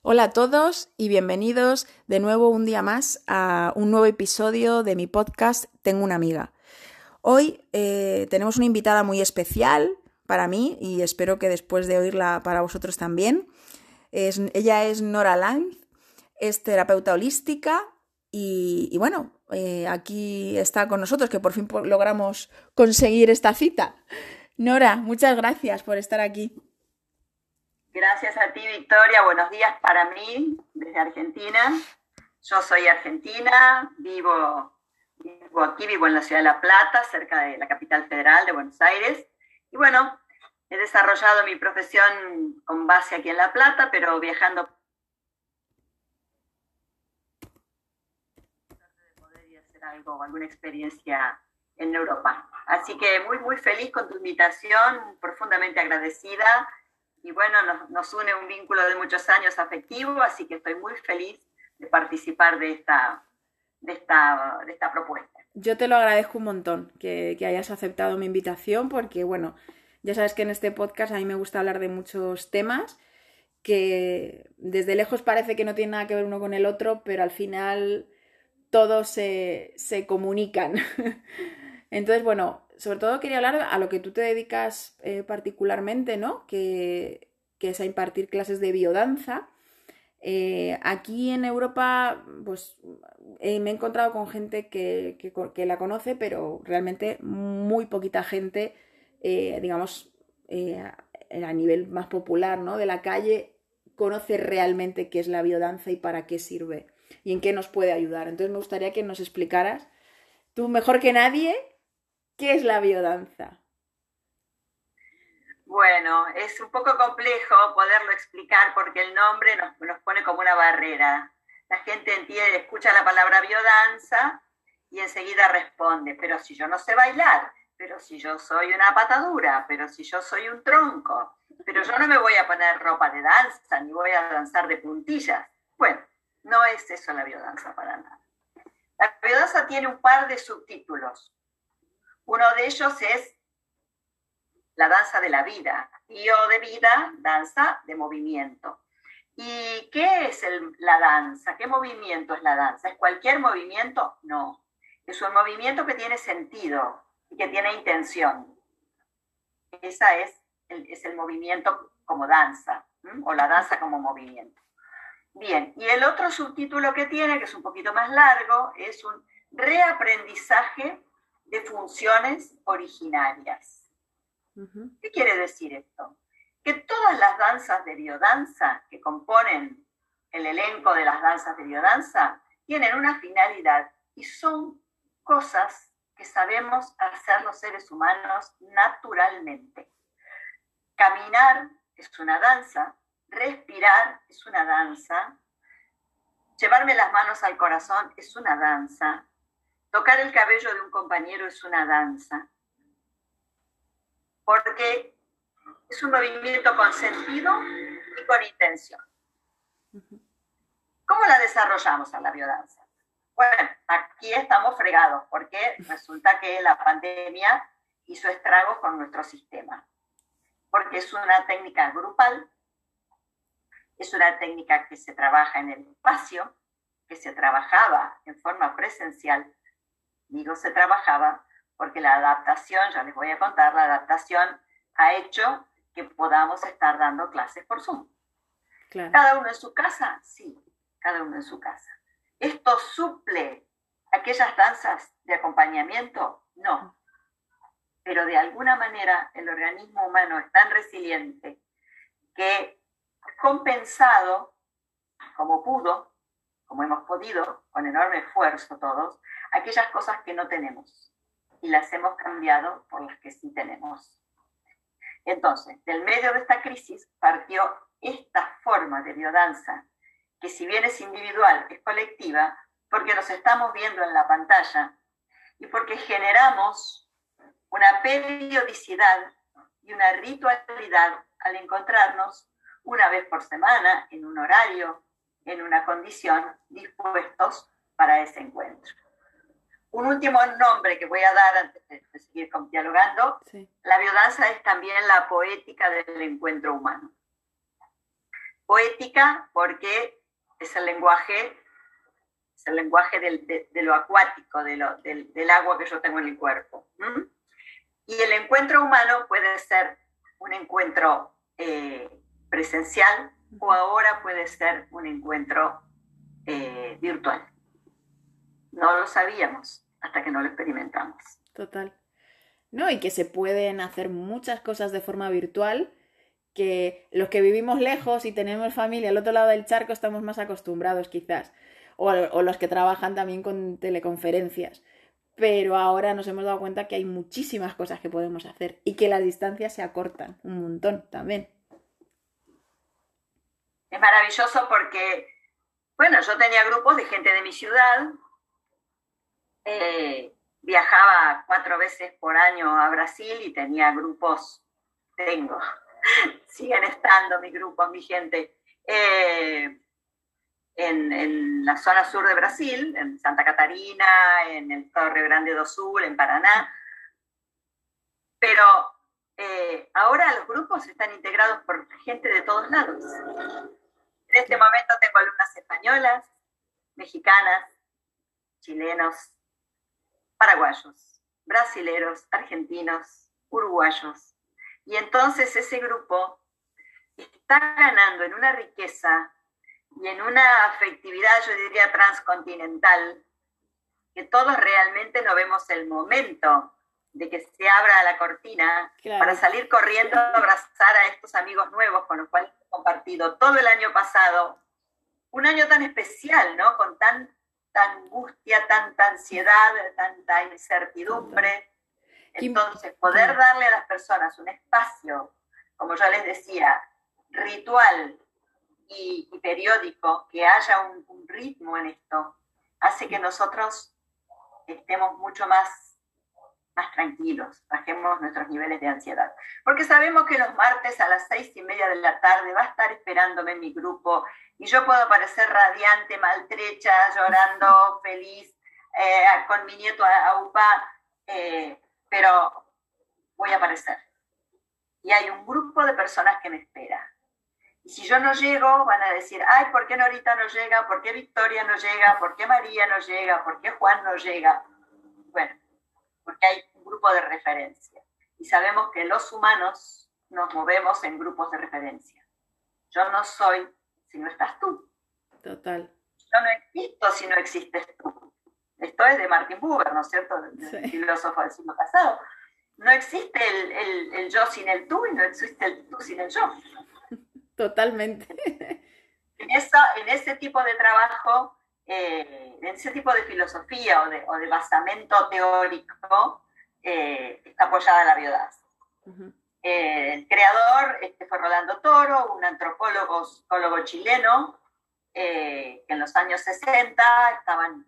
Hola a todos y bienvenidos de nuevo un día más a un nuevo episodio de mi podcast Tengo una amiga. Hoy eh, tenemos una invitada muy especial para mí y espero que después de oírla para vosotros también. ella es Nora Lanz, es terapeuta holística y, bueno, eh, aquí está con nosotros que por fin logramos conseguir esta cita. Nora, muchas gracias por estar aquí. Gracias a ti, Victoria. Buenos días para mí desde Argentina. Yo soy argentina, vivo, vivo aquí, vivo en la ciudad de La Plata, cerca de la capital federal de Buenos Aires. Y bueno, he desarrollado mi profesión con base aquí en La Plata, pero viajando algo, alguna experiencia en Europa. Así que muy, muy feliz con tu invitación, profundamente agradecida y bueno, nos, une un vínculo de muchos años afectivo, así que estoy muy feliz de participar de esta, de esta, de esta propuesta. Yo te lo agradezco un montón que, que hayas aceptado mi invitación porque, bueno, ya sabes que en este podcast a mí me gusta hablar de muchos temas que desde lejos parece que no tienen nada que ver uno con el otro, pero al final todos se, se comunican. Entonces, bueno, sobre todo quería hablar a lo que tú te dedicas eh, particularmente, ¿no? Que, es a impartir clases de biodanza. Eh, aquí en Europa, pues eh, me he encontrado con gente que, que, la conoce, pero realmente muy poquita gente, digamos, a nivel más popular, ¿no? De la calle, conoce realmente qué es la biodanza y para qué sirve y en qué nos puede ayudar. Entonces me gustaría que nos explicaras, tú mejor que nadie, ¿Qué es la biodanza? Bueno, es un poco complejo poderlo explicar porque el nombre nos, pone como una barrera. La gente entiende, escucha la palabra biodanza y enseguida responde, pero si yo no sé bailar, pero si yo soy una patadura, pero si yo soy un tronco, pero yo no me voy a poner ropa de danza, ni voy a danzar de puntillas. Bueno, no es eso la biodanza para nada. La biodanza tiene un par de subtítulos. Uno de ellos es la danza de la vida. Bio de vida, danza de movimiento. ¿Y qué es la danza? ¿Qué movimiento es la danza? ¿Es cualquier movimiento? No. Es un movimiento que tiene sentido y que tiene intención. Ese es el, es el movimiento como danza, o la danza como movimiento. Bien, y el otro subtítulo que tiene, que es un poquito más largo, es un reaprendizaje de funciones originarias. ¿Qué quiere decir esto? Que todas las danzas de biodanza que componen el elenco de las danzas de biodanza tienen una finalidad y son cosas que sabemos hacer los seres humanos naturalmente. Caminar es una danza, respirar es una danza, llevarme las manos al corazón es una danza, Tocar el cabello de un compañero es una danza, porque es un movimiento con sentido y con intención. ¿Cómo la desarrollamos a la biodanza? Bueno, aquí estamos fregados porque resulta que la pandemia hizo estragos con nuestro sistema, porque es una técnica grupal, es una técnica que se trabaja en el espacio, que se trabajaba en forma presencial digo se trabajaba porque la adaptación, ya les voy a contar, la adaptación ha hecho que podamos estar dando clases por Zoom. ¿Cada uno en su casa? Sí, cada uno en su casa. ¿Esto suple aquellas danzas de acompañamiento? No. Pero de alguna manera el organismo humano es tan resiliente que ha compensado como pudo, como hemos podido, con enorme esfuerzo todos, aquellas cosas que no tenemos y las hemos cambiado por las que sí tenemos. Entonces, del medio de esta crisis partió esta forma de biodanza, que si bien es individual, es colectiva, porque nos estamos viendo en la pantalla y porque generamos una periodicidad y una ritualidad al encontrarnos una vez por semana, en un horario, en una condición, dispuestos para ese encuentro. Un último nombre que voy a dar antes de, seguir dialogando. La biodanza es también la poética del encuentro humano. poética porque es el lenguaje, es el lenguaje de, lo acuático, de lo, del, agua que yo tengo en el cuerpo. Y el encuentro humano puede ser un encuentro eh, presencial o ahora puede ser un encuentro eh, virtual. No lo sabíamos hasta que no lo experimentamos. Total. No, y que se pueden hacer muchas cosas de forma virtual que los que vivimos lejos y tenemos familia al otro lado del charco estamos más acostumbrados quizás, o, o los que trabajan también con teleconferencias. Pero ahora nos hemos dado cuenta que hay muchísimas cosas que podemos hacer y que las distancias se acortan un montón también. Es maravilloso porque, bueno, yo tenía grupos de gente de mi ciudad, eh, viajaba cuatro veces por año a Brasil y tenía grupos, tengo, siguen estando mis grupos, mi gente, eh, en, la zona sur de Brasil, en Santa Catarina, en el Torre Grande do Sul, en Paraná. Pero eh, ahora los grupos están integrados por gente de todos lados. En este momento tengo alumnas españolas, mexicanas, chilenos, paraguayos, brasileros, argentinos, uruguayos. Y entonces ese grupo está ganando en una riqueza y en una afectividad, yo diría, transcontinental, que todos realmente no vemos el momento de que se abra la cortina para salir corriendo a abrazar a estos amigos nuevos con los cuales he compartido todo el año pasado. Un año tan especial, ¿no? Con tanta angustia, tanta ansiedad, tanta incertidumbre. Entonces, poder darle a las personas un espacio, como yo les decía, ritual y, periódico, que haya un, un ritmo en esto, hace que nosotros estemos mucho más más tranquilos, bajemos nuestros niveles de ansiedad. Porque sabemos que los martes a las seis y media de la tarde va a estar esperándome mi grupo y yo puedo parecer radiante, maltrecha, llorando, feliz, eh, con mi nieto a, UPA, eh, pero voy a aparecer. Y hay un grupo de personas que me espera. Y si yo no llego, van a decir, ay, ¿por qué Norita no llega? ¿Por qué Victoria no llega? ¿Por qué María no llega? ¿Por qué Juan no llega? Bueno, porque hay grupo de referencia. Y sabemos que los humanos nos movemos en grupos de referencia. Yo no soy si no estás tú. Total. Yo no existo si no existes tú. Esto es de Martin Buber, ¿no es cierto? El filósofo del siglo pasado. No existe el, el, yo sin el tú y no existe el tú sin el yo. Totalmente. En, eso, en ese tipo de trabajo eh, en ese tipo de filosofía o de, o de basamento teórico eh, está apoyada la biodanza. Eh, el creador este fue Rolando Toro, un antropólogo, psicólogo chileno, que en los años 60 estaban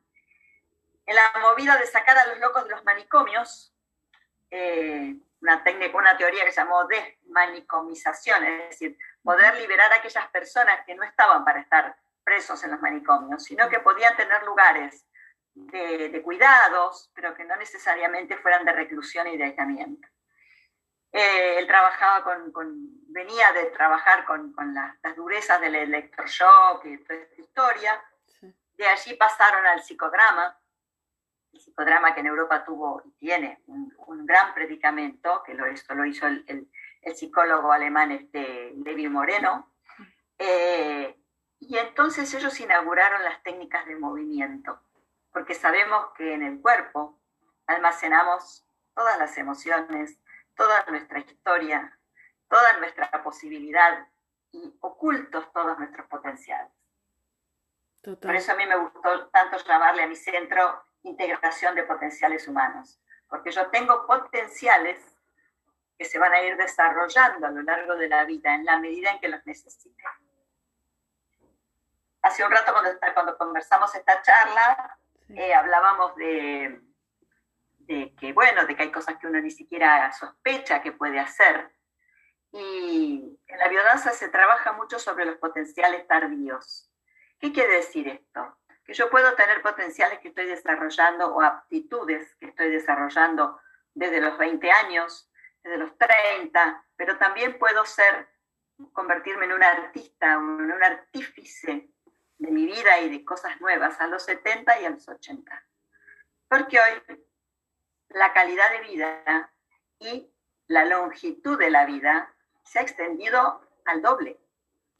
en la movida de sacar a los locos de los manicomios, una técnica, una teoría que se llamó desmanicomización, es decir, poder liberar a aquellas personas que no estaban para estar presos en los manicomios, sino que podían tener lugares de, cuidados, pero que no necesariamente fueran de reclusión y de aislamiento. Eh, él trabajaba con, venía de trabajar con, las, durezas del electroshock y toda esta historia. De allí pasaron al psicodrama, el psicodrama que en Europa tuvo y tiene un, gran predicamento, que lo, esto lo hizo el, psicólogo alemán este, Levi Moreno. Eh, y entonces ellos inauguraron las técnicas de movimiento, porque sabemos que en el cuerpo almacenamos todas las emociones, toda nuestra historia, toda nuestra posibilidad y ocultos todos nuestros potenciales. Por eso a mí me gustó tanto llamarle a mi centro integración de potenciales humanos, porque yo tengo potenciales que se van a ir desarrollando a lo largo de la vida en la medida en que los necesite hace un rato cuando, cuando conversamos esta charla, eh, hablábamos de, de, que, bueno, de que hay cosas que uno ni siquiera sospecha que puede hacer. Y en la biodanza se trabaja mucho sobre los potenciales tardíos. ¿Qué quiere decir esto? Que yo puedo tener potenciales que estoy desarrollando o aptitudes que estoy desarrollando desde los 20 años, desde los 30, pero también puedo ser convertirme en un artista, en un artífice de mi vida y de cosas nuevas a los 70 y a los 80. Porque hoy la calidad de vida y la longitud de la vida se ha extendido al doble.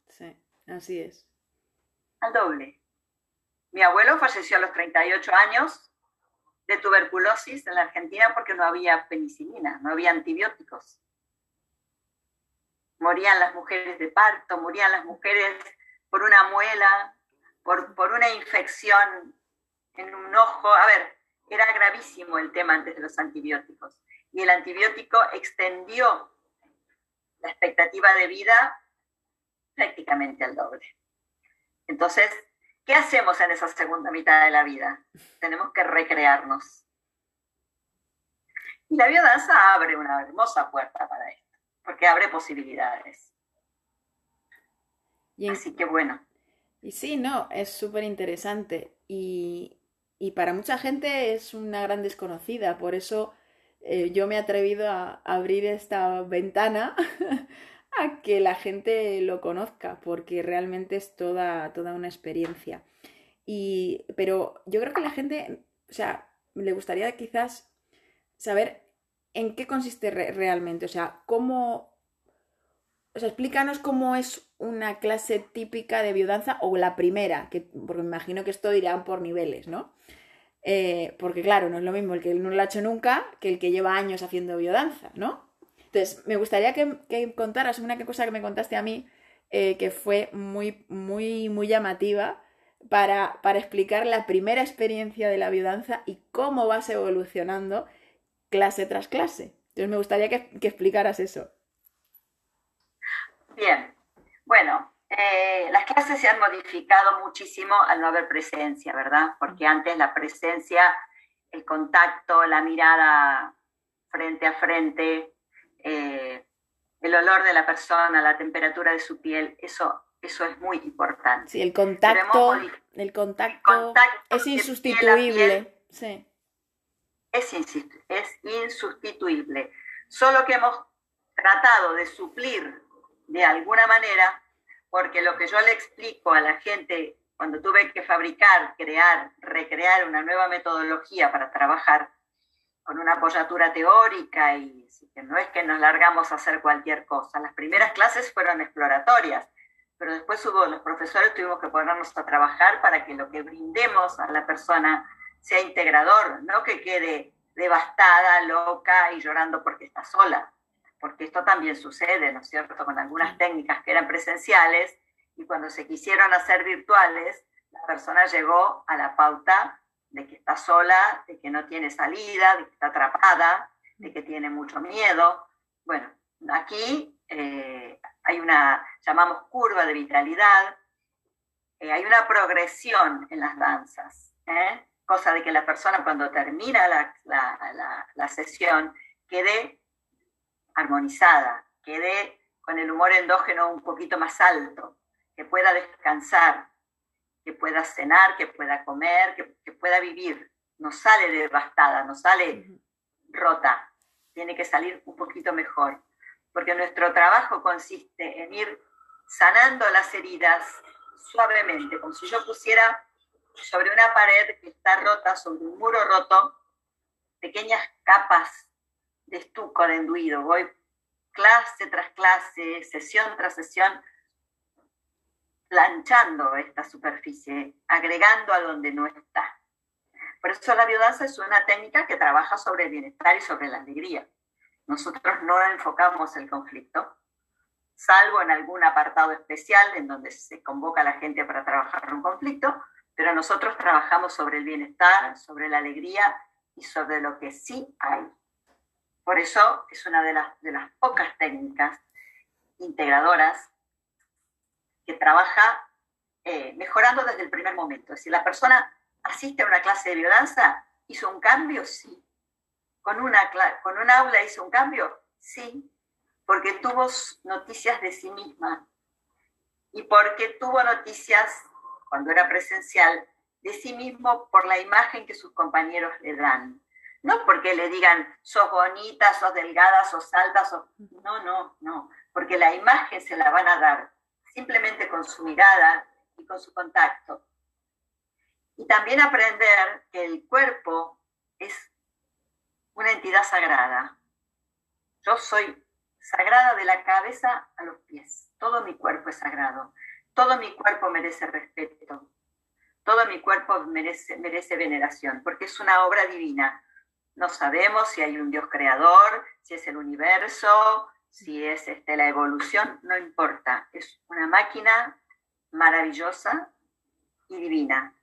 Sí, así es. Al doble. Mi abuelo falleció a los 38 años de tuberculosis en la Argentina porque no había penicilina, no había antibióticos. Morían las mujeres de parto, morían las mujeres por una muela, por, por una infección en un ojo. A ver, era gravísimo el tema antes de los antibióticos. Y el antibiótico extendió la expectativa de vida prácticamente al doble. Entonces, ¿qué hacemos en esa segunda mitad de la vida? Tenemos que recrearnos. Y la biodanza abre una hermosa puerta para esto, porque abre posibilidades. Y Así que bueno. Y sí, no, es súper interesante. Y, y, para mucha gente es una gran desconocida, por eso eh, yo me he atrevido a abrir esta ventana a que la gente lo conozca, porque realmente es toda, toda una experiencia. Y, pero yo creo que la gente, o sea, le gustaría quizás saber en qué consiste realmente, o sea, cómo, o sea, explícanos cómo es una clase típica de biodanza o la primera, que, porque me imagino que esto irán por niveles, ¿no? Eh, porque claro, no es lo mismo el que no lo ha hecho nunca que el que lleva años haciendo biodanza, ¿no? Entonces, me gustaría que, contaras una cosa que me contaste a mí, eh, que fue muy, muy, muy llamativa para, para, explicar la primera experiencia de la biodanza y cómo vas evolucionando clase tras clase. Entonces, me gustaría que, que explicaras eso. Bien, bueno, eh, las clases se han modificado muchísimo al no haber presencia, ¿verdad? Porque antes la presencia, el contacto, la mirada frente a frente, eh, el olor de la persona, la temperatura de su piel, eso, eso es muy importante. Sí, el contacto, el contacto, es insustituible. sí. Es, es insustituible. Solo que hemos tratado de suplir de alguna manera porque lo que yo le explico a la gente cuando tuve que fabricar, crear, recrear una nueva metodología para trabajar con una apoyatura teórica y que no es que nos largamos a hacer cualquier cosa. Las primeras clases fueron exploratorias, pero después hubo los profesores tuvimos que ponernos a trabajar para que lo que brindemos a la persona sea integrador, no que quede devastada, loca y llorando porque está sola porque esto también sucede, ¿no es cierto?, con algunas técnicas que eran presenciales y cuando se quisieron hacer virtuales, la persona llegó a la pauta de que está sola, de que no tiene salida, de que está atrapada, de que tiene mucho miedo. Bueno, aquí eh, hay una, llamamos curva de vitalidad, eh, hay una progresión en las danzas, ¿eh? cosa de que la persona cuando termina la, la, la sesión quede armonizada, quede con el humor endógeno un poquito más alto, que pueda descansar, que pueda cenar, que pueda comer, que, pueda vivir. No sale devastada, no sale rota, tiene que salir un poquito mejor, porque nuestro trabajo consiste en ir sanando las heridas suavemente, como si yo pusiera sobre una pared que está rota, sobre un muro roto, pequeñas capas estuco, de enduido. Voy clase tras clase, sesión tras sesión, planchando esta superficie, agregando a donde no está. Por eso la biodanza es una técnica que trabaja sobre el bienestar y sobre la alegría. Nosotros no enfocamos el conflicto, salvo en algún apartado especial en donde se convoca a la gente para trabajar un conflicto, pero nosotros trabajamos sobre el bienestar, sobre la alegría y sobre lo que sí hay. Por eso es una de las, de las pocas técnicas integradoras que trabaja eh, mejorando desde el primer momento. Si la persona asiste a una clase de biodanza, ¿hizo un cambio? Sí. ¿Con, una, ¿Con un aula hizo un cambio? Sí. Porque tuvo noticias de sí misma y porque tuvo noticias, cuando era presencial, de sí mismo por la imagen que sus compañeros le dan No porque le digan, sos bonita, sos delgada, sos alta, sos... No, no, no. Porque la imagen se la van a dar simplemente con su mirada y con su contacto. Y también aprender que el cuerpo es una entidad sagrada. Yo soy sagrada de la cabeza a los pies. Todo mi cuerpo es sagrado. Todo mi cuerpo merece respeto. Todo mi cuerpo merece, merece veneración, porque es una obra divina. No sabemos si hay un Dios creador, si es el universo, si es este, la evolución, no importa. Es una máquina maravillosa y divina.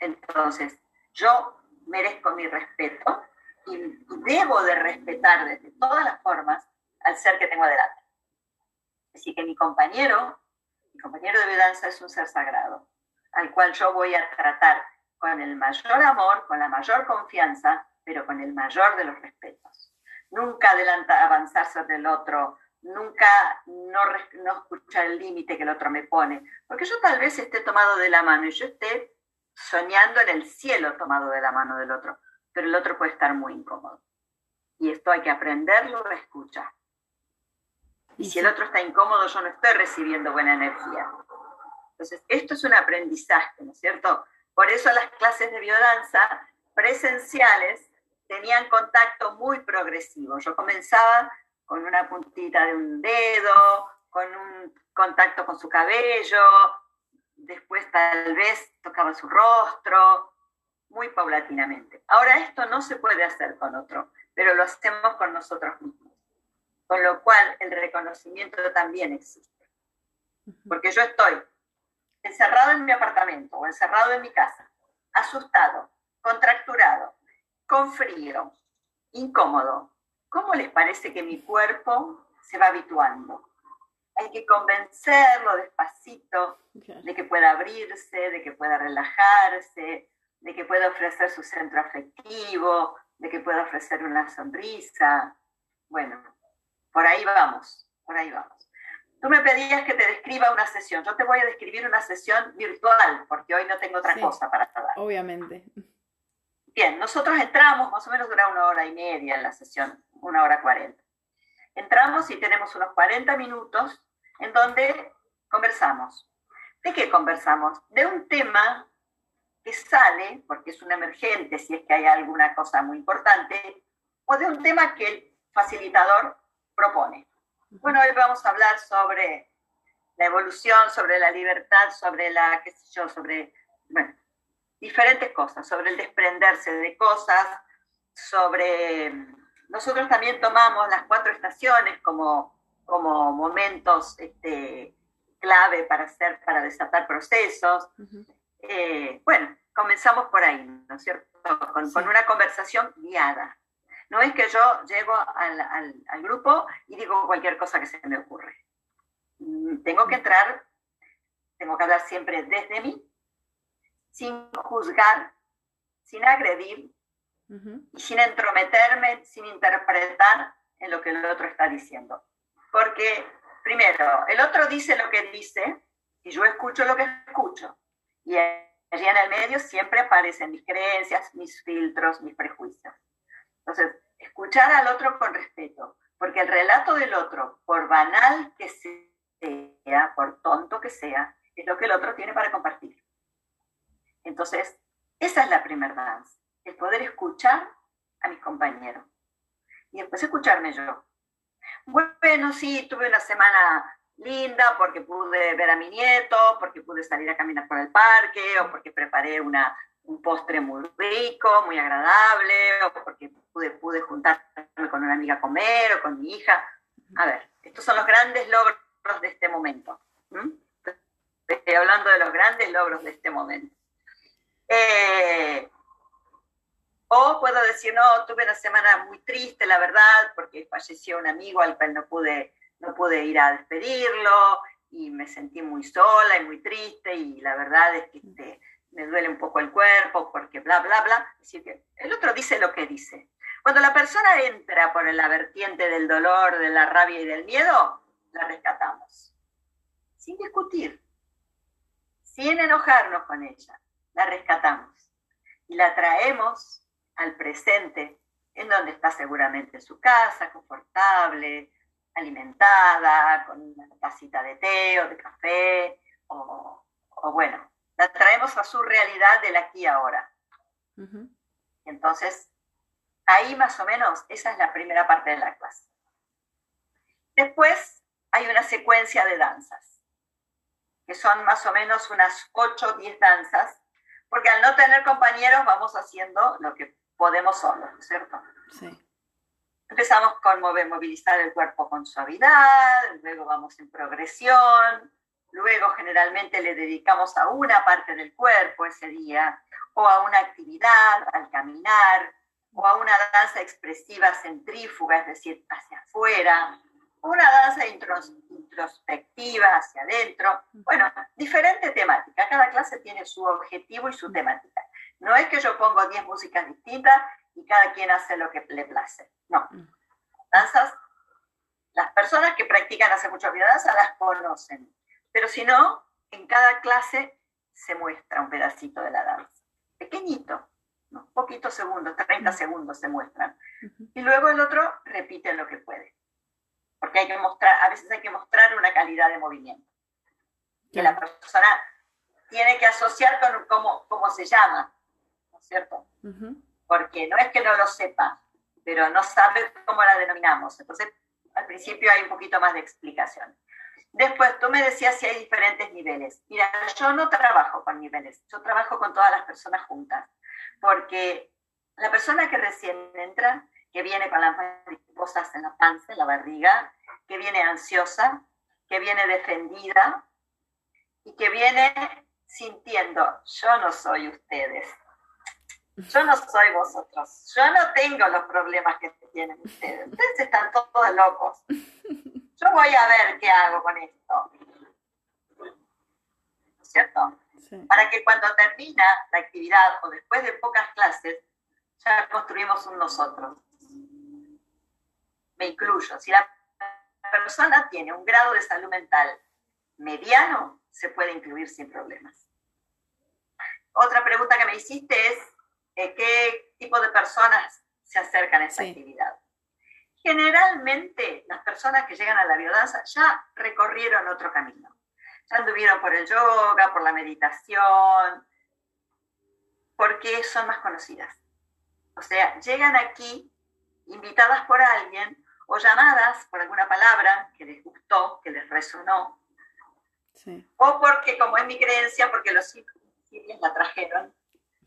Entonces, yo merezco mi respeto y debo de respetar desde todas las formas al ser que tengo adelante. Así que mi compañero, mi compañero de vedanza es un ser sagrado, al cual yo voy a tratar con el mayor amor, con la mayor confianza, pero con el mayor de los respetos. Nunca adelanta, avanzar sobre el otro, nunca no, no escuchar el límite que el otro me pone, porque yo tal vez esté tomado de la mano y yo esté soñando en el cielo tomado de la mano del otro, pero el otro puede estar muy incómodo. Y esto hay que aprenderlo a escuchar. Y si el otro está incómodo, yo no estoy recibiendo buena energía. Entonces, esto es un aprendizaje, ¿no es cierto? Por eso las clases de biodanza presenciales tenían contacto muy progresivo. Yo comenzaba con una puntita de un dedo, con un contacto con su cabello, después tal vez tocaba su rostro, muy paulatinamente. Ahora esto no se puede hacer con otro, pero lo hacemos con nosotros mismos. Con lo cual el reconocimiento también existe. Porque yo estoy encerrado en mi apartamento o encerrado en mi casa, asustado, contracturado, con frío, incómodo. ¿Cómo les parece que mi cuerpo se va habituando? Hay que convencerlo despacito de que pueda abrirse, de que pueda relajarse, de que pueda ofrecer su centro afectivo, de que pueda ofrecer una sonrisa. Bueno, por ahí vamos, por ahí vamos. Tú me pedías que te describa una sesión. Yo te voy a describir una sesión virtual, porque hoy no tengo otra cosa para dar. Obviamente. Bien, nosotros entramos, más o menos dura una hora y media en la sesión, una hora cuarenta. Entramos y tenemos unos 40 minutos en donde conversamos. ¿De qué conversamos? De un tema que sale, porque es un emergente, si es que hay alguna cosa muy importante, o de un tema que el facilitador propone. Bueno, hoy vamos a hablar sobre la evolución, sobre la libertad, sobre la, qué sé yo, sobre, bueno, diferentes cosas, sobre el desprenderse de cosas, sobre... Nosotros también tomamos las cuatro estaciones como como momentos este, clave para hacer, para desatar procesos. Eh, bueno, comenzamos por ahí, ¿no es cierto? Con, una conversación guiada. No es que yo llego al, al, grupo y digo cualquier cosa que se me ocurre. Mm, tengo que entrar, tengo que hablar siempre desde mí, sin juzgar, sin agredir y sin entrometerme, sin interpretar en lo que el otro está diciendo. Porque, primero, el otro dice lo que dice y yo escucho lo que escucho. Y allí en el medio siempre aparecen mis creencias, mis filtros, mis prejuicios. Entonces, escuchar al otro con respeto, porque el relato del otro, por banal que sea, por tonto que sea, es lo que el otro tiene para compartir. Entonces, esa es la primera danza, el poder escuchar a mis compañeros y después escucharme yo. Bueno, sí, tuve una semana linda porque pude ver a mi nieto, porque pude salir a caminar por el parque, o porque preparé una, un postre muy rico, muy agradable, o porque pude, pude juntarme con una amiga a comer, o con mi hija. A ver, estos son los grandes logros de este momento. Estoy hablando de los grandes logros de este momento. Eh, o puedo decir, no, tuve una semana muy triste, la verdad, porque falleció un amigo al cual no pude, no pude ir a despedirlo y me sentí muy sola y muy triste y la verdad es que este, me duele un poco el cuerpo porque bla, bla, bla. Que el otro dice lo que dice. Cuando la persona entra por la vertiente del dolor, de la rabia y del miedo, la rescatamos. Sin discutir, sin enojarnos con ella, la rescatamos y la traemos al presente en donde está seguramente en su casa, confortable, alimentada, con una tacita de té o de café, o, bueno, la traemos a su realidad del aquí y ahora. Entonces, ahí más o menos, esa es la primera parte de la clase. Después hay una secuencia de danzas, que son más o menos unas 8 o 10 danzas, porque al no tener compañeros vamos haciendo lo que podemos solos, ¿no es cierto? Sí. Empezamos con mover, movilizar el cuerpo con suavidad, luego vamos en progresión, luego generalmente le dedicamos a una parte del cuerpo ese día, o a una actividad, al caminar, o a una danza expresiva centrífuga, es decir, hacia afuera, una danza introspectiva hacia adentro. Bueno, diferente temática. Cada clase tiene su objetivo y su temática. No es que yo pongo 10 músicas distintas y cada quien hace lo que le place. No. Danzas, las personas que practican hace mucho danza las conocen. Pero si no, en cada clase se muestra un pedacito de la danza. Pequeñito, unos poquitos segundos, 30 segundos se muestran. Y luego el otro repite lo que puede porque hay que mostrar, a veces hay que mostrar una calidad de movimiento, que la persona tiene que asociar con cómo, cómo se llama, ¿no es cierto? Porque no es que no lo sepa, pero no sabe cómo la denominamos. Entonces, al principio hay un poquito más de explicación. Después, tú me decías si hay diferentes niveles. Mira, yo no trabajo con niveles, yo trabajo con todas las personas juntas, porque la persona que recién entra que viene con las mariposas en la panza, en la barriga, que viene ansiosa, que viene defendida y que viene sintiendo, yo no soy ustedes, yo no soy vosotros, yo no tengo los problemas que tienen ustedes, ustedes están todos locos, yo voy a ver qué hago con esto. ¿Cierto? Para que cuando termina la actividad o después de pocas clases, ya construimos un nosotros me incluyo. Si la persona tiene un grado de salud mental mediano, se puede incluir sin problemas. Otra pregunta que me hiciste es, eh, ¿qué tipo de personas se acercan a esa actividad? Generalmente las personas que llegan a la biodanza ya recorrieron otro camino. Ya anduvieron por el yoga, por la meditación, porque son más conocidas. O sea, llegan aquí invitadas por alguien o llamadas por alguna palabra que les gustó, que les resonó, o porque, como es mi creencia, porque los sirios la trajeron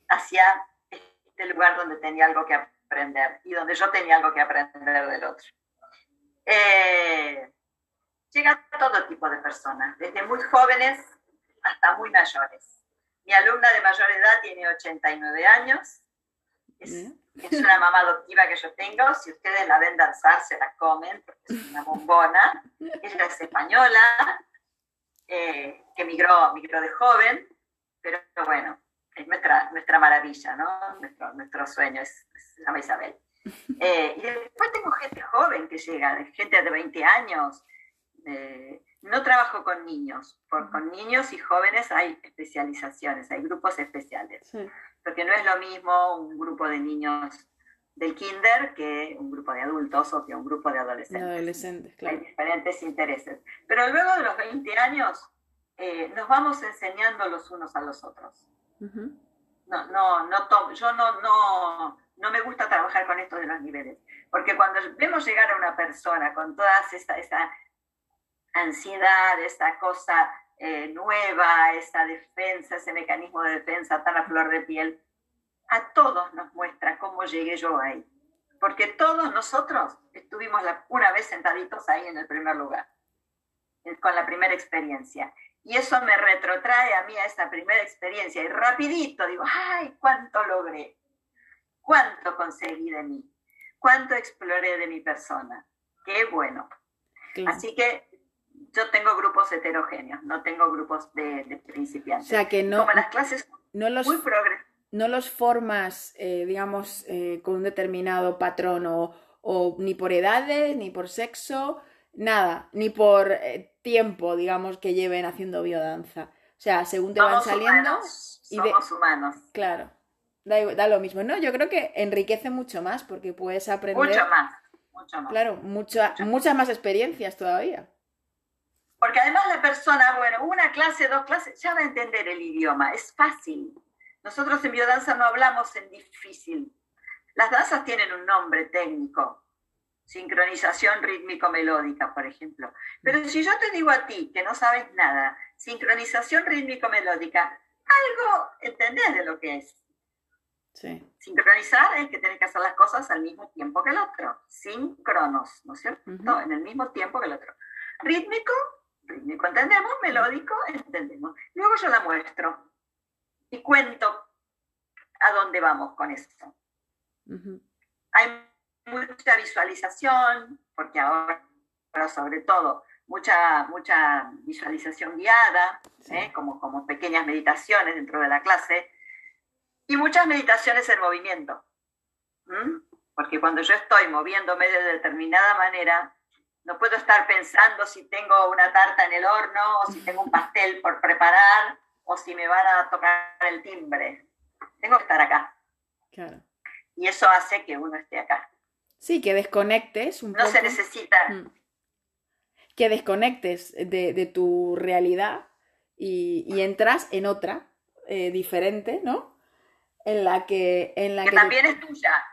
hacia este lugar donde tenía algo que aprender y donde yo tenía algo que aprender del otro. Eh, llega todo tipo de personas, desde muy jóvenes hasta muy mayores. Mi alumna de mayor edad tiene 89 años, es es una mamá adoptiva que yo tengo. Si ustedes la ven danzar, se la comen, porque es una bombona. Ella es española, eh, que migró, migró de joven, pero bueno, es nuestra, nuestra maravilla, ¿no? Nuestro, nuestro sueño es, se llama Isabel. Eh, y después tengo gente joven que llega, gente de 20 años. no trabajo con niños, por, con niños y jóvenes hay especializaciones, hay grupos especiales. Sí porque no es lo mismo un grupo de niños del kinder que un grupo de adultos o que un grupo de adolescentes. adolescentes claro. Hay diferentes intereses. Pero luego de los 20 años eh, nos vamos enseñando los unos a los otros. No, no, no, yo no, no, no me gusta trabajar con esto de los niveles, porque cuando vemos llegar a una persona con toda esa, esa ansiedad, esa cosa eh, nueva, esa defensa, ese mecanismo de defensa tan a flor de piel, a todos nos muestra cómo llegué yo ahí. Porque todos nosotros estuvimos una vez sentaditos ahí en el primer lugar, con la primera experiencia. Y eso me retrotrae a mí a esa primera experiencia. Y rapidito digo, ay, cuánto logré, cuánto conseguí de mí, cuánto exploré de mi persona. Qué bueno. Así que yo tengo grupos heterogéneos, no tengo grupos de, principiantes. O sea que no. Como las clases no los, muy. No los formas, eh, digamos, eh, con un determinado patrón o, ni por edades, ni por sexo, nada, ni por eh, tiempo, digamos, que lleven haciendo biodanza. O sea, según te van saliendo. Humanos. Somos humanos. Claro. Da, lo mismo, ¿no? Yo creo que enriquece mucho más porque puedes aprender. Mucho más, mucho más. Claro, muchas más experiencias todavía. Porque además la persona, bueno, una clase, dos clases, ya va a entender el idioma, es fácil. Nosotros en biodanza no hablamos en difícil. Las danzas tienen un nombre técnico, sincronización rítmico-melódica, por ejemplo. Pero si yo te digo a ti que no sabes nada, sincronización rítmico-melódica, algo entendés de lo que es. Sí. Sincronizar es que tenés que hacer las cosas al mismo tiempo que el otro. Sincronos, ¿no es cierto? En el mismo tiempo que el otro. Rítmico rítmico entendemos, melódico entendemos. Luego yo la muestro y cuento a dónde vamos con esto. Hay mucha visualización, porque ahora, sobre todo, mucha, mucha visualización guiada, ¿eh? como, como pequeñas meditaciones dentro de la clase, y muchas meditaciones en movimiento. Porque cuando yo estoy moviéndome de determinada manera, no puedo estar pensando si tengo una tarta en el horno o si tengo un pastel por preparar o si me van a tocar el timbre. Tengo que estar acá. Claro. Y eso hace que uno esté acá. Sí, que desconectes un no poco. se necesita. Mm. Que desconectes de, tu realidad y, entras en otra eh, diferente, ¿no? En la que... En la que, también es tuya.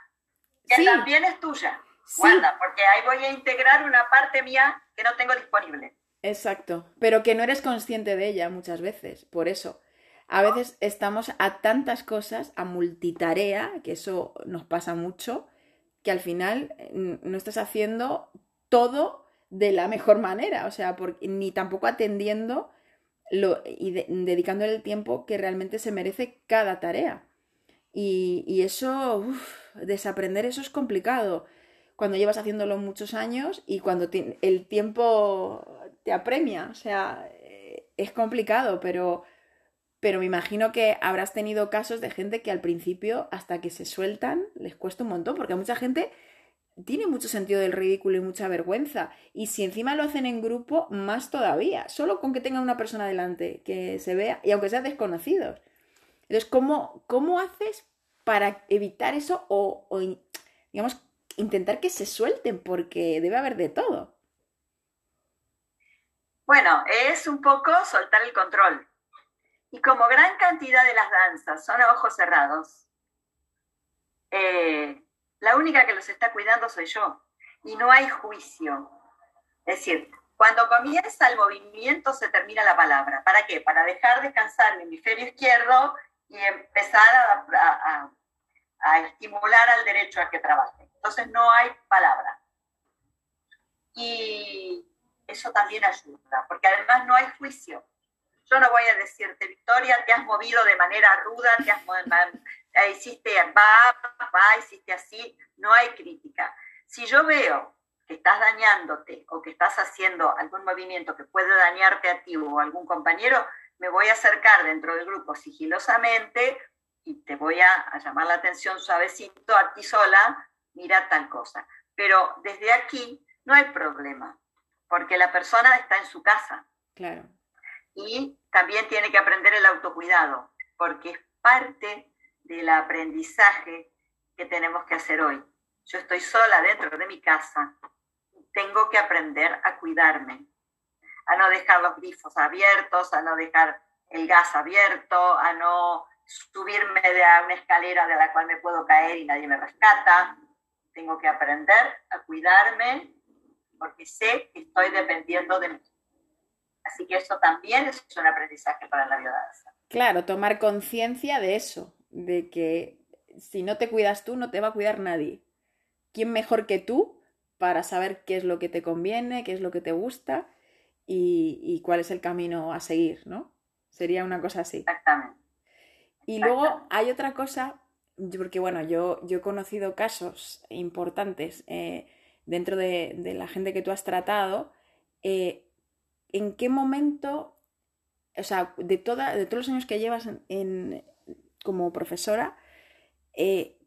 Que también es tuya. Guarda, porque ahí voy a integrar una parte mía que no tengo disponible. Exacto, pero que no eres consciente de ella muchas veces, por eso. A veces estamos a tantas cosas, a multitarea, que eso nos pasa mucho, que al final mm, no estás haciendo todo de la mejor manera, o sea, ni tampoco atendiendo lo, y dedicándole el tiempo que realmente se merece cada tarea. Y, eso, desaprender eso es complicado cuando llevas haciéndolo muchos años y cuando el tiempo te apremia. O sea, eh, es complicado, pero, pero me imagino que habrás tenido casos de gente que al principio, hasta que se sueltan, les cuesta un montón, porque mucha gente tiene mucho sentido del ridículo y mucha vergüenza. Y si encima lo hacen en grupo, más todavía. Solo con que tengan una persona delante que se vea, y aunque sean desconocidos. Entonces, ¿cómo, cómo haces para evitar eso o, o digamos, intentar que se suelten porque debe haber de todo. Bueno, es un poco soltar el control. Y como gran cantidad de las danzas son a ojos cerrados, eh, la única que los está cuidando soy yo. Y no hay juicio. Es decir, cuando comienza el movimiento se termina la palabra. ¿Para qué? Para dejar descansar el hemisferio izquierdo y empezar a, a estimular al derecho a que trabaje. Entonces no hay palabra. Y eso también ayuda, porque además no hay juicio. Yo no voy a decirte, Victoria, te has movido de manera ruda, te has eh, hiciste va, va, hiciste así, no hay crítica. Si yo veo que estás dañándote o que estás haciendo algún movimiento que puede dañarte a ti o a algún compañero, me voy a acercar dentro del grupo sigilosamente y te voy a llamar la atención suavecito a ti sola mira tal cosa. Pero desde aquí no hay problema, porque la persona está en su casa. Claro. Y también tiene que aprender el autocuidado, porque es parte del aprendizaje que tenemos que hacer hoy. Yo estoy sola dentro de mi casa tengo que aprender a cuidarme, a no dejar los grifos abiertos, a no dejar el gas abierto, a no subirme de una escalera de la cual me puedo caer y nadie me rescata, tengo que aprender a cuidarme porque sé que estoy dependiendo de mí. Así que eso también es un aprendizaje para la biodanza. Claro, tomar conciencia de eso, de que si no te cuidas tú, no te va a cuidar nadie. ¿Quién mejor que tú para saber qué es lo que te conviene, qué es lo que te gusta y, y cuál es el camino a seguir, ¿no? Sería una cosa así. Exactamente. Y luego hay otra cosa porque bueno, yo, yo he conocido casos importantes eh, dentro de, la gente que tú has tratado. Eh, ¿En qué momento, o sea, de, toda, de todos los años que llevas en, como profesora, eh,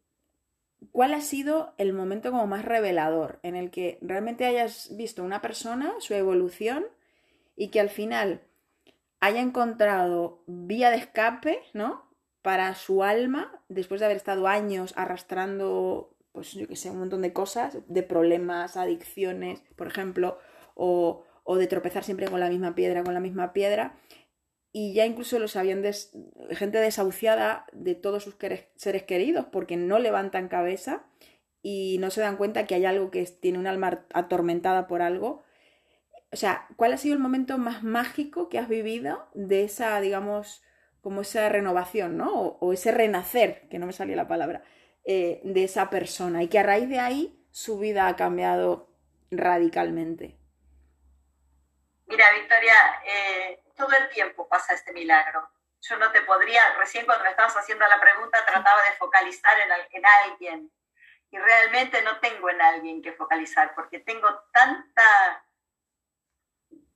¿cuál ha sido el momento como más revelador en el que realmente hayas visto una persona, su evolución y que al final haya encontrado vía de escape, ¿no? para su alma después de haber estado años arrastrando, pues yo que sé, un montón de cosas, de problemas, adicciones, por ejemplo, o, o de tropezar siempre con la misma piedra, con la misma piedra, y ya incluso los habían gente desahuciada de todos sus seres queridos porque no levantan cabeza y no se dan cuenta que hay algo que tiene un alma atormentada por algo. O sea, ¿cuál ha sido el momento más mágico que has vivido de esa, digamos, como esa renovación, ¿no? O, ese renacer, que no me salía la palabra, eh, de esa persona y que a raíz de ahí su vida ha cambiado radicalmente. Mira, Victoria, eh, todo el tiempo pasa este milagro. Yo no te podría, recién cuando me estabas haciendo la pregunta trataba de focalizar en, en alguien y realmente no tengo en alguien que focalizar porque tengo tanta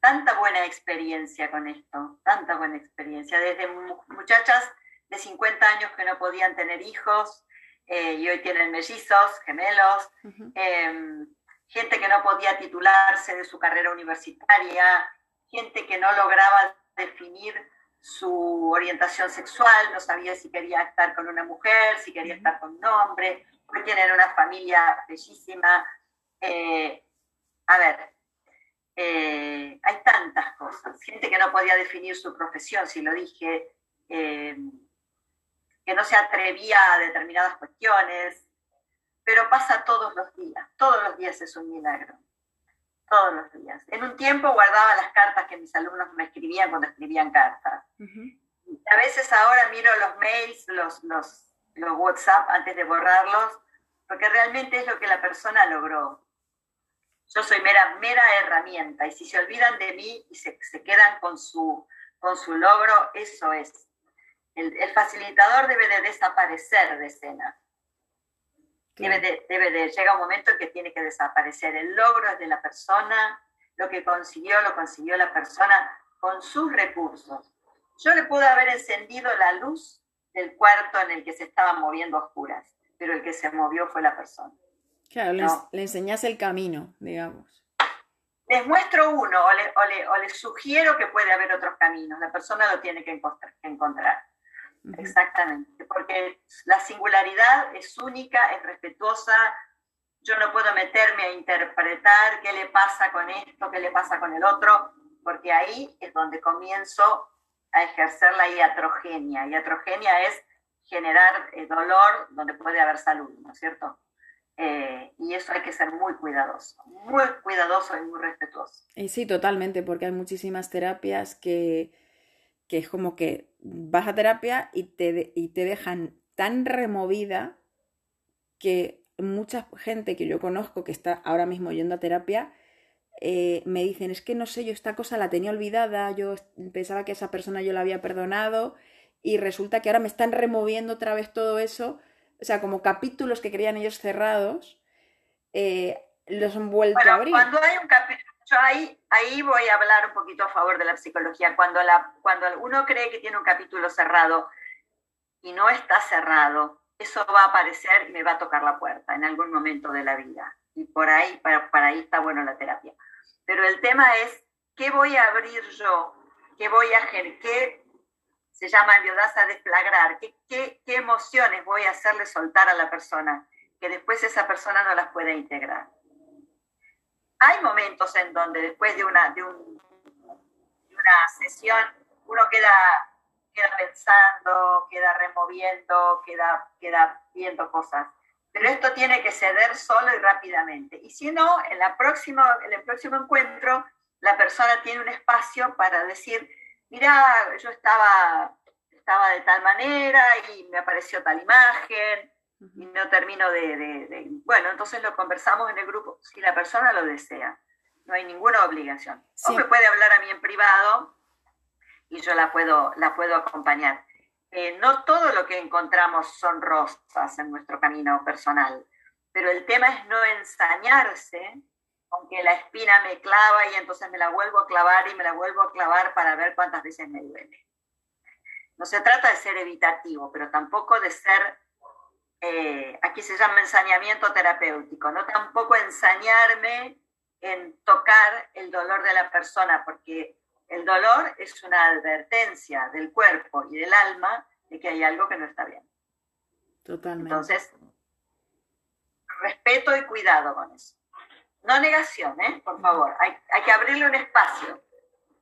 tanta buena experiencia con esto, tanta buena experiencia, desde muchachas de 50 años que no podían tener hijos eh, y hoy tienen mellizos, gemelos, em, gente que no podía titularse de su carrera universitaria, gente que no lograba definir su orientación sexual, no sabía si quería estar con una mujer, si quería estar con un hombre, hoy tienen una familia bellísima. Eh, a ver, eh, hay tantas cosas. Gente que no podía definir su profesión, si lo dije, eh, que no se atrevía a determinadas cuestiones, pero pasa todos los días. Todos los días es un milagro. Todos los días. En un tiempo guardaba las cartas que mis alumnos me escribían cuando escribían cartas. A veces ahora miro los mails, los, los, los WhatsApp antes de borrarlos, porque realmente es lo que la persona logró. Yo soy mera, mera herramienta y si se olvidan de mí y se, se quedan con su, con su logro, eso es. El, facilitador debe de desaparecer de escena. Debe de, debe de, llega un momento en que tiene que desaparecer. El logro es de la persona, lo que consiguió, lo consiguió la persona con sus recursos. Yo le pude haber encendido la luz del cuarto en el que se estaban moviendo oscuras, pero el que se movió fue la persona. Claro, le, enseñas el camino, digamos. Les muestro uno o, les sugiero que puede haber otros caminos. La persona lo tiene que encontrar. Exactamente, porque la singularidad es única, es respetuosa. Yo no puedo meterme a interpretar qué le pasa con esto, qué le pasa con el otro, porque ahí es donde comienzo a ejercer la iatrogenia. Iatrogenia es generar eh, dolor donde puede haber salud, ¿no es cierto? Eh, y eso hay que ser muy cuidadoso, muy cuidadoso y muy respetuoso. Y sí, totalmente, porque hay muchísimas terapias que, que es como que vas a terapia y te, y te dejan tan removida que mucha gente que yo conozco que está ahora mismo yendo a terapia eh, me dicen, es que no sé, yo esta cosa la tenía olvidada, yo pensaba que esa persona yo la había perdonado y resulta que ahora me están removiendo otra vez todo eso o sea, como capítulos que creían ellos cerrados, eh, los han vuelto a abrir. Cuando hay un capítulo, yo ahí, ahí voy a hablar un poquito a favor de la psicología. Cuando, la, cuando uno cree que tiene un capítulo cerrado y no está cerrado, eso va a aparecer y me va a tocar la puerta en algún momento de la vida. Y por ahí, para, para ahí está bueno la terapia. Pero el tema es, ¿qué voy a abrir yo? ¿Qué voy a qué se llama a desplagrar. ¿Qué, ¿Qué, qué, emociones voy a hacerle soltar a la persona? Que después esa persona no las pueda integrar. Hay momentos en donde después de una, de, un, una sesión uno queda, queda pensando, queda removiendo, queda, queda viendo cosas. Pero esto tiene que ceder solo y rápidamente. Y si no, en, la próxima, en el próximo encuentro, la persona tiene un espacio para decir, mira, yo estaba, estaba de tal manera y me apareció tal imagen y no termino de, Bueno, entonces lo conversamos en el grupo, si la persona lo desea, no hay ninguna obligación. O me puede hablar a mí en privado y yo la puedo, la puedo acompañar. Eh, no todo lo que encontramos son rosas en nuestro camino personal, pero el tema es no ensañarse aunque la espina me clava y entonces me la vuelvo a clavar y me la vuelvo a clavar para ver cuántas veces me duele. No se trata de ser evitativo, pero tampoco de ser, eh, aquí se llama ensañamiento terapéutico, no tampoco ensañarme en tocar el dolor de la persona, porque el dolor es una advertencia del cuerpo y del alma de que hay algo que no está bien. Totalmente. Entonces, respeto y cuidado con eso. No negación, ¿eh? Por favor. Hay, hay que abrirle un espacio.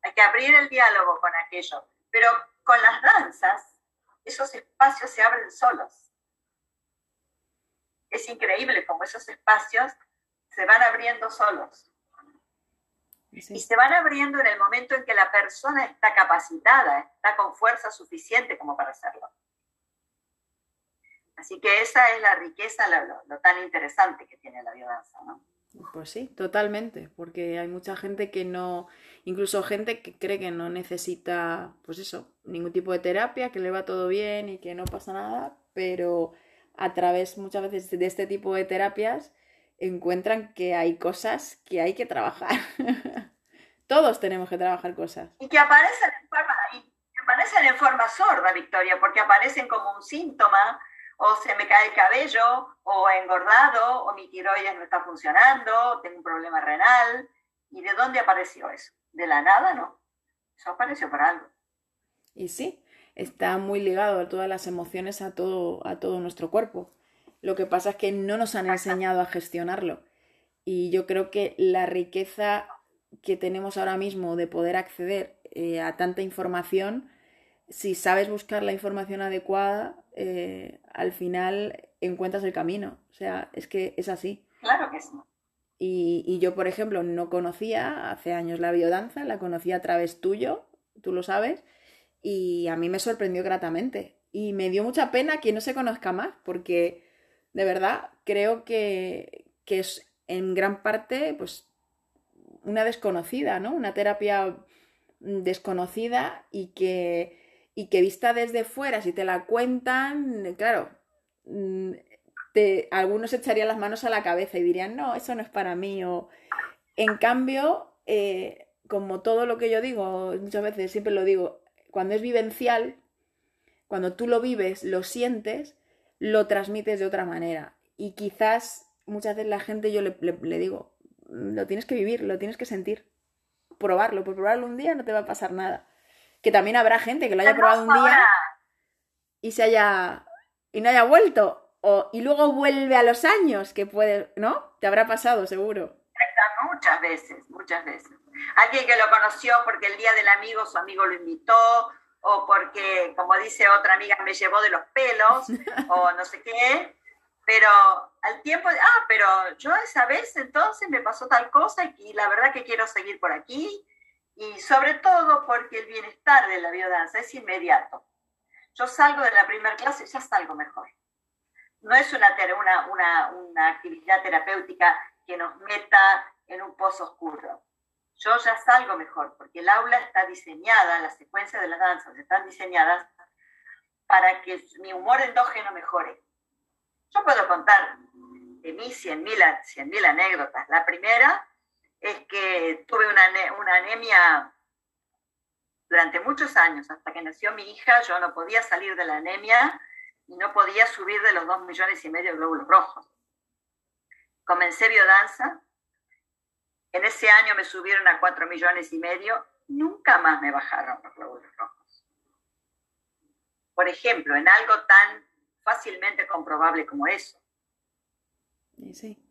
Hay que abrir el diálogo con aquello. Pero con las danzas, esos espacios se abren solos. Es increíble cómo esos espacios se van abriendo solos. Y se van abriendo en el momento en que la persona está capacitada, está con fuerza suficiente como para hacerlo. Así que esa es la riqueza, lo, tan interesante que tiene la biodanza, ¿no? Pues sí, totalmente, porque hay mucha gente que no, incluso gente que cree que no necesita, pues eso, ningún tipo de terapia, que le va todo bien y que no pasa nada, pero a través muchas veces de este tipo de terapias encuentran que hay cosas que hay que trabajar. Todos tenemos que trabajar cosas. Y que aparecen en forma, y aparecen en forma sorda, Victoria, porque aparecen como un síntoma, o se me cae el cabello, o engordado, o mi tiroides no está funcionando, tengo un problema renal. ¿Y de dónde apareció eso? De la nada, ¿no? Eso apareció por algo. Y sí, está muy ligado a todas las emociones, a todo, a todo nuestro cuerpo. Lo que pasa es que no nos han enseñado a gestionarlo. Y yo creo que la riqueza que tenemos ahora mismo de poder acceder eh, a tanta información, si sabes buscar la información adecuada, eh, al final encuentras el camino. O sea, es que es así. Claro que sí. Y, y, yo, por ejemplo, no conocía hace años la biodanza, la conocí a través tuyo, tú lo sabes, y a mí me sorprendió gratamente. Y me dio mucha pena que no se conozca más, porque de verdad creo que, que es en gran parte pues una desconocida, ¿no? Una terapia desconocida y que, y que vista desde fuera, si te la cuentan, claro, mm, te, algunos echarían las manos a la cabeza y dirían, no, eso no es para mí. O, en cambio, eh, como todo lo que yo digo, muchas veces siempre lo digo, cuando es vivencial, cuando tú lo vives, lo sientes, lo transmites de otra manera. Y quizás muchas veces la gente yo le, digo, lo tienes que vivir, lo tienes que sentir, probarlo, por probarlo un día no te va a pasar nada. Que también habrá gente que lo haya probado un día y se haya y no haya vuelto o, y luego vuelve a los años que puede, ¿no? Te habrá pasado seguro. Muchas veces, muchas veces. Alguien que lo conoció porque el día del amigo su amigo lo invitó o porque, como dice otra amiga, me llevó de los pelos, o no sé qué, pero al tiempo, ah, pero yo esa vez entonces me pasó tal cosa y la verdad que quiero seguir por aquí, y sobre todo porque el bienestar de la biodanza es inmediato. Yo salgo de la primera clase ya salgo mejor. No es una, una, una, una actividad terapéutica que nos meta en un pozo oscuro yo ya salgo mejor, porque el aula está diseñada, las secuencias de las danzas están diseñadas para que mi humor endógeno mejore. Yo puedo contar de mí 100.000 mil anécdotas. La primera es que tuve una, una anemia durante muchos años, hasta que nació mi hija, yo no podía salir de la anemia y no podía subir de los 2 millones y medio de glóbulos rojos. Comencé biodanza, en ese año me subieron a 4 millones y medio, nunca más me bajaron los glóbulos rojos. Por ejemplo, en algo tan fácilmente comprobable como eso. Sí.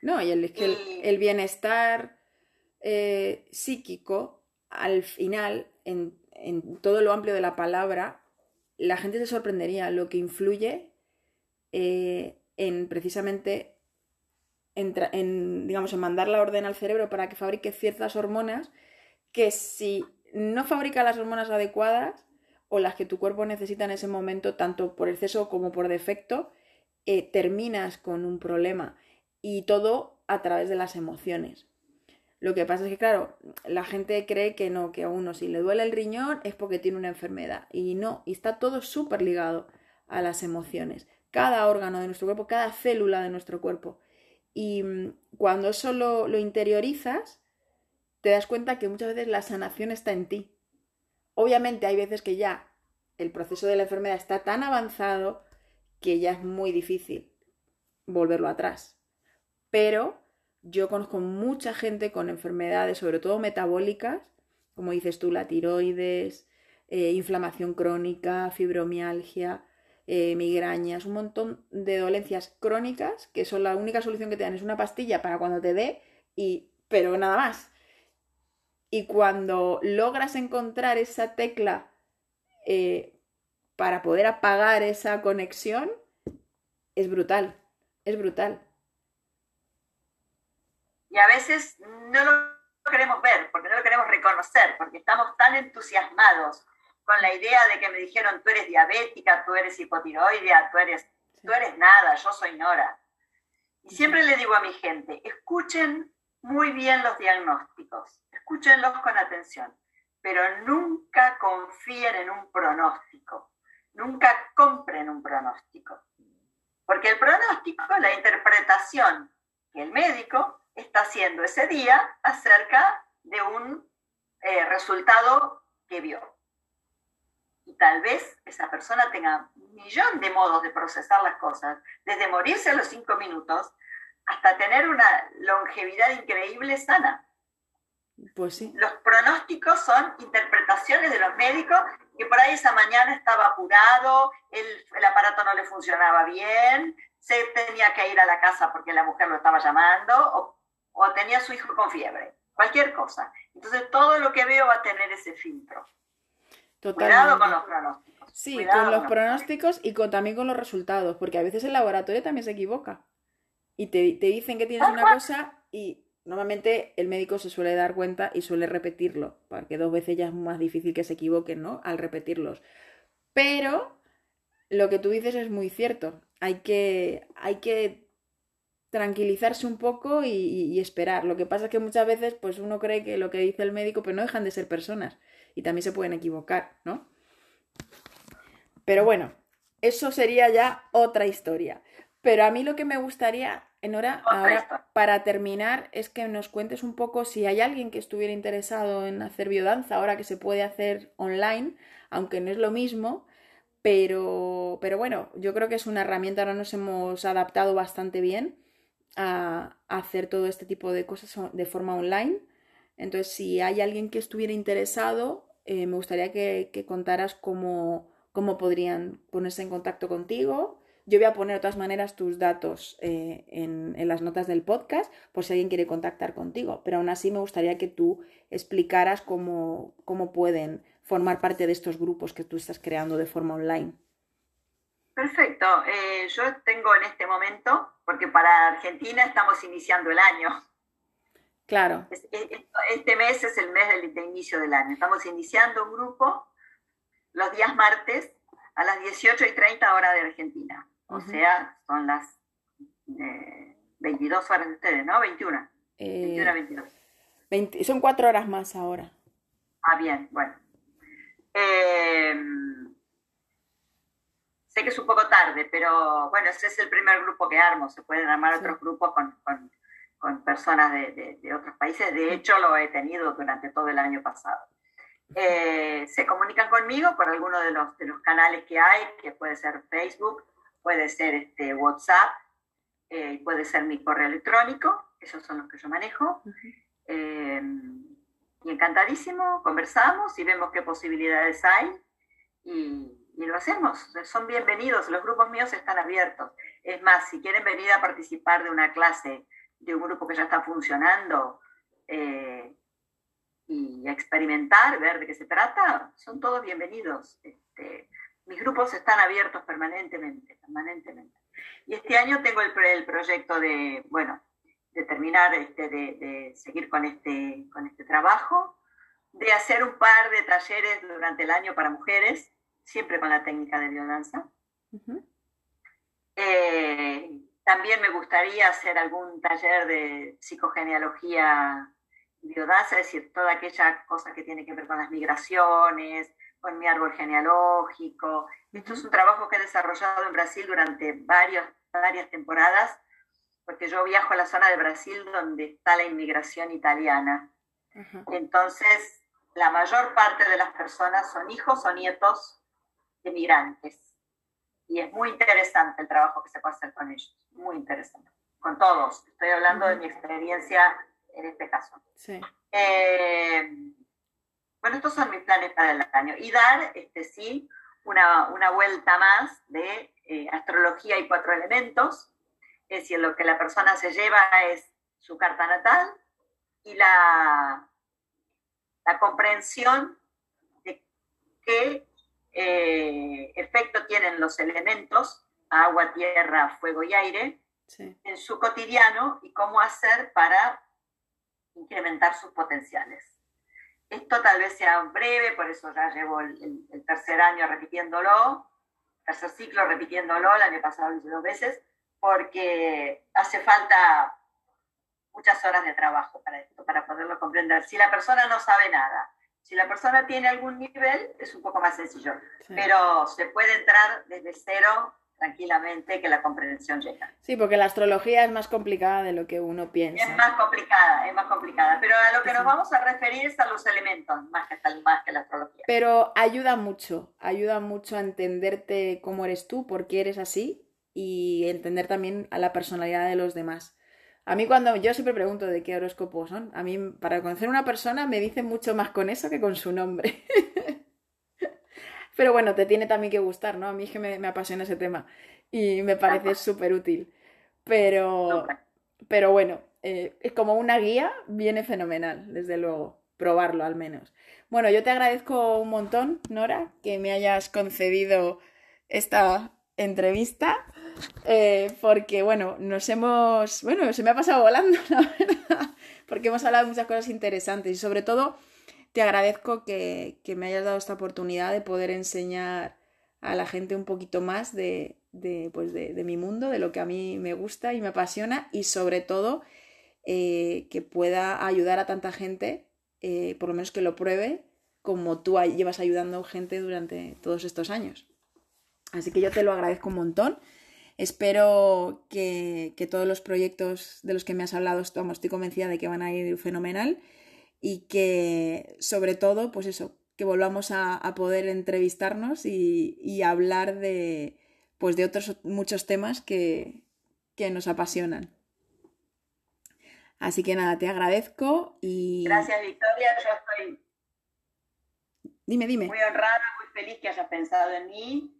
No, y el, el, bienestar eh, psíquico, al final, en, todo lo amplio de la palabra, la gente se sorprendería lo que influye eh, en precisamente en, digamos, en mandar la orden al cerebro para que fabrique ciertas hormonas que si no fabrica las hormonas adecuadas o las que tu cuerpo necesita en ese momento, tanto por exceso como por defecto, eh, terminas con un problema. Y todo a través de las emociones. Lo que pasa es que, claro, la gente cree que no, que a uno si le duele el riñón es porque tiene una enfermedad. Y no, y está todo súper ligado a las emociones. Cada órgano de nuestro cuerpo, cada célula de nuestro cuerpo y mm, cuando eso lo, interiorizas, te das cuenta que muchas veces la sanación está en ti. Obviamente hay veces que ya el proceso de la enfermedad está tan avanzado que ya es muy difícil volverlo atrás. Pero yo conozco mucha gente con enfermedades, sobre todo metabólicas, como dices tú, la tiroides, eh, inflamación crónica, fibromialgia, eh, migrañas, un montón de dolencias crónicas que son la única solución que te dan es una pastilla para cuando te dé y pero nada más. Y cuando logras encontrar esa tecla eh, para poder apagar esa conexión, es brutal, es brutal. Y a veces no lo queremos ver, porque no lo queremos reconocer, porque estamos tan entusiasmados con la idea de que me dijeron tú eres diabética, tú eres hipotiroidea, tú eres, tú eres nada, yo soy Nora. Y siempre le digo a mi gente, escuchen muy bien los diagnósticos, escúchenlos con atención, pero nunca confíen en un pronóstico, nunca compren un pronóstico. Porque el pronóstico es la interpretación que el médico está haciendo ese día acerca de un eh, resultado que vio. Y tal vez esa persona tenga un millón de modos de procesar las cosas, desde morirse a los cinco minutos hasta tener una longevidad increíble sana. Pues sí. Los pronósticos son interpretaciones de los médicos que por ahí esa mañana estaba apurado, el, el, aparato no le funcionaba bien, se tenía que ir a la casa porque la mujer lo estaba llamando, o, o tenía a su hijo con fiebre, cualquier cosa. Entonces todo lo que veo va a tener ese filtro. Totalmente. Cuidado con los pronósticos. Sí, Cuidado con los pronósticos y con, también con los resultados, porque a veces el laboratorio también se equivoca. Y te, te dicen que tienes una cosa y normalmente el médico se suele dar cuenta y suele repetirlo, porque dos veces ya es más difícil que se equivoquen, ¿no? Al repetirlos. Pero lo que tú dices es muy cierto. Hay que, hay que tranquilizarse un poco y, y, esperar. Lo que pasa es que muchas veces pues uno cree que lo que dice el médico, pero no dejan de ser personas y también se pueden equivocar, ¿no? Pero bueno, eso sería ya otra historia. Pero a mí lo que me gustaría, Enora, ahora para terminar, es que nos cuentes un poco si hay alguien que estuviera interesado en hacer biodanza, ahora que se puede hacer online, aunque no es lo mismo, pero, pero bueno, yo creo que es una herramienta, ahora nos hemos adaptado bastante bien a, hacer todo este tipo de cosas de forma online. Entonces, si hay alguien que estuviera interesado, eh, me gustaría que, contaras cómo, cómo podrían ponerse en contacto contigo yo voy a poner de todas maneras tus datos eh, en, en, las notas del podcast por si alguien quiere contactar contigo, pero aún así me gustaría que tú explicaras cómo, cómo pueden formar parte de estos grupos que tú estás creando de forma online. Perfecto. Eh, yo tengo en este momento, porque para Argentina estamos iniciando el año. Claro. Este mes es el mes del, de inicio del año. Estamos iniciando un grupo los días martes a las 18 y 30 horas de Argentina. O uh -huh. sea, son las eh, 22 horas de ustedes, ¿no? 21. Eh, 21 22. 20, son cuatro horas más ahora. Ah, bien, bueno. Eh, sé que es un poco tarde, pero bueno, ese es el primer grupo que armo. Se pueden armar sí. otros grupos con, con, con personas de, de, de, otros países. De hecho, lo he tenido durante todo el año pasado. Eh, se comunican conmigo por alguno de los, de los canales que hay, que puede ser Facebook, puede ser este, WhatsApp, eh, puede ser mi correo electrónico, esos son los que yo manejo. Uh -huh. eh, y encantadísimo, conversamos y vemos qué posibilidades hay y, lo hacemos. Son bienvenidos, los grupos míos están abiertos. Es más, si quieren venir a participar de una clase de un grupo que ya está funcionando eh, y experimentar, ver de qué se trata, son todos bienvenidos. Este, mis grupos están abiertos permanentemente, permanentemente. Y este año tengo el, el proyecto de, bueno, de terminar, este, de, de, seguir con este, con este trabajo, de hacer un par de talleres durante el año para mujeres, siempre con la técnica de biodanza. Uh -huh. eh, también me gustaría hacer algún taller de psicogenealogía biodanza, es decir, toda aquella cosa que tiene que ver con las migraciones, con mi árbol genealógico. Esto es un trabajo que he desarrollado en Brasil durante varios, varias temporadas, porque yo viajo a la zona de Brasil donde está la inmigración italiana. Entonces, la mayor parte de las personas son hijos o nietos de migrantes. Y es muy interesante el trabajo que se puede hacer con ellos, muy interesante. Con todos. Estoy hablando uh -huh. de mi experiencia en este caso. Sí. Eh, bueno, estos son mis planes para el año. Y dar, este sí, una, una vuelta más de eh, astrología y cuatro elementos. Es decir, lo que la persona se lleva es su carta natal y la, la comprensión de qué eh, efecto tienen los elementos, agua, tierra, fuego y aire, en su cotidiano y cómo hacer para incrementar sus potenciales. Esto tal vez sea breve, por eso ya llevo el, tercer año repitiéndolo, tercer ciclo repitiéndolo, el año pasado lo hice dos veces, porque hace falta muchas horas de trabajo para esto, para poderlo comprender. Si la persona no sabe nada, si la persona tiene algún nivel, es un poco más sencillo, pero se puede entrar desde cero tranquilamente que la comprensión llega. Sí, porque la astrología es más complicada de lo que uno piensa. Es más complicada, es más complicada, pero a lo que nos vamos a referir es a los elementos, más que, más que la astrología. Pero ayuda mucho, ayuda mucho a entenderte cómo eres tú, por qué eres así y entender también a la personalidad de los demás. A mí cuando yo siempre pregunto de qué horóscopo son, a mí para conocer a una persona me dicen mucho más con eso que con su nombre. Pero bueno, te tiene también que gustar, ¿no? A mí es que me, apasiona ese tema y me parece súper útil. Pero, pero bueno, eh, es como una guía, viene fenomenal, desde luego, probarlo al menos. Bueno, yo te agradezco un montón, Nora, que me hayas concedido esta entrevista, eh, porque bueno, nos hemos, bueno, se me ha pasado volando, la verdad, porque hemos hablado de muchas cosas interesantes y sobre todo te agradezco que, me hayas dado esta oportunidad de poder enseñar a la gente un poquito más de, pues de, mi mundo, de lo que a mí me gusta y me apasiona y sobre todo eh, que pueda ayudar a tanta gente, eh, por lo menos que lo pruebe, como tú llevas ayudando gente durante todos estos años. Así que yo te lo agradezco un montón. Espero que, que todos los proyectos de los que me has hablado, estoy convencida de que van a ir fenomenal y que sobre todo, pues eso, que volvamos a, poder entrevistarnos y, hablar de, pues de otros muchos temas que, nos apasionan. Así que nada, te agradezco y... Gracias Victoria, yo estoy... Dime, dime. Muy honrada, muy feliz que hayas pensado en mí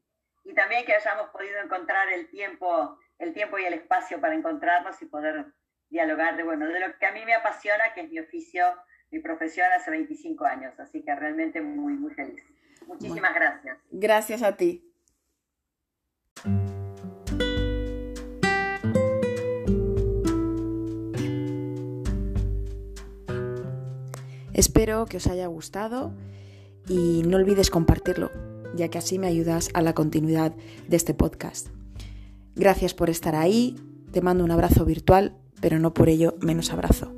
y también que hayamos podido encontrar el tiempo, el tiempo y el espacio para encontrarnos y poder dialogar de, bueno, de lo que a mí me apasiona, que es mi oficio mi profesión hace 25 años, así que realmente muy, muy feliz. Muchísimas gracias. Gracias a ti. Espero que os haya gustado y no olvides compartirlo, ya que así me ayudas a la continuidad de este podcast. Gracias por estar ahí, te mando un abrazo virtual, pero no por ello menos abrazo.